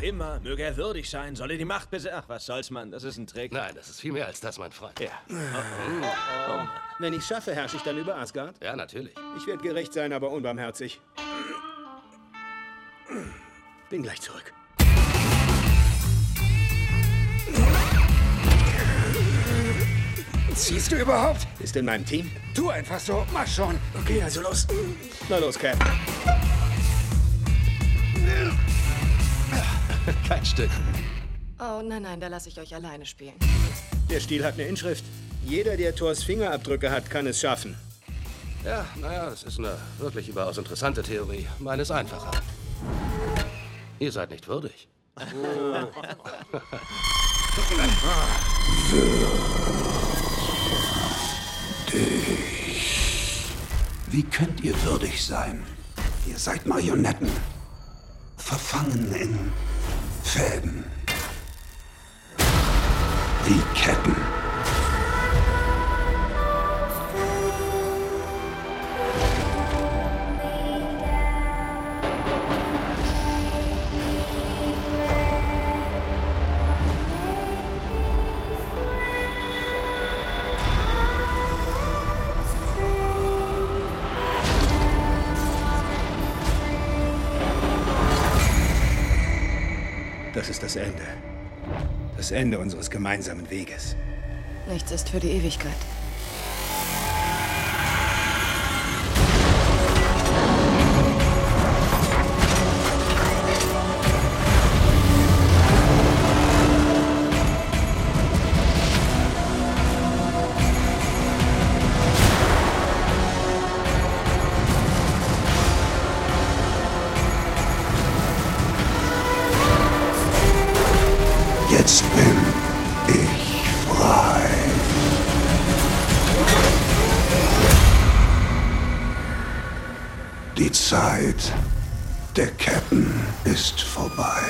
auch immer, möge er würdig sein, solle die Macht besitzen. Ach, was soll's, Mann, das ist ein Trick. Nein, das ist viel mehr als das, mein Freund. Ja. Wenn ich schaffe, herrsche ich dann über Asgard? Ja, natürlich. Ich werde gerecht sein, aber unbarmherzig. Bin gleich zurück. Ziehst du überhaupt? Ist in meinem Team? Tu einfach so, mach schon. Okay, also los. Na los, Cap. Kein Stück. Oh, nein, nein, da lasse ich euch alleine spielen. Der Stiel hat eine Inschrift. Jeder, der Thors Fingerabdrücke hat, kann es schaffen. Ja, naja, das ist eine wirklich überaus interessante Theorie. Meine ist einfacher. Ihr seid nicht würdig. Wie könnt ihr würdig sein? Ihr seid Marionetten. Verfangen in Fäden. Wie Ketten. Das ist das Ende. Das Ende unseres gemeinsamen Weges. Nichts ist für die Ewigkeit. Jetzt bin ich frei. Die Zeit der Ketten ist vorbei.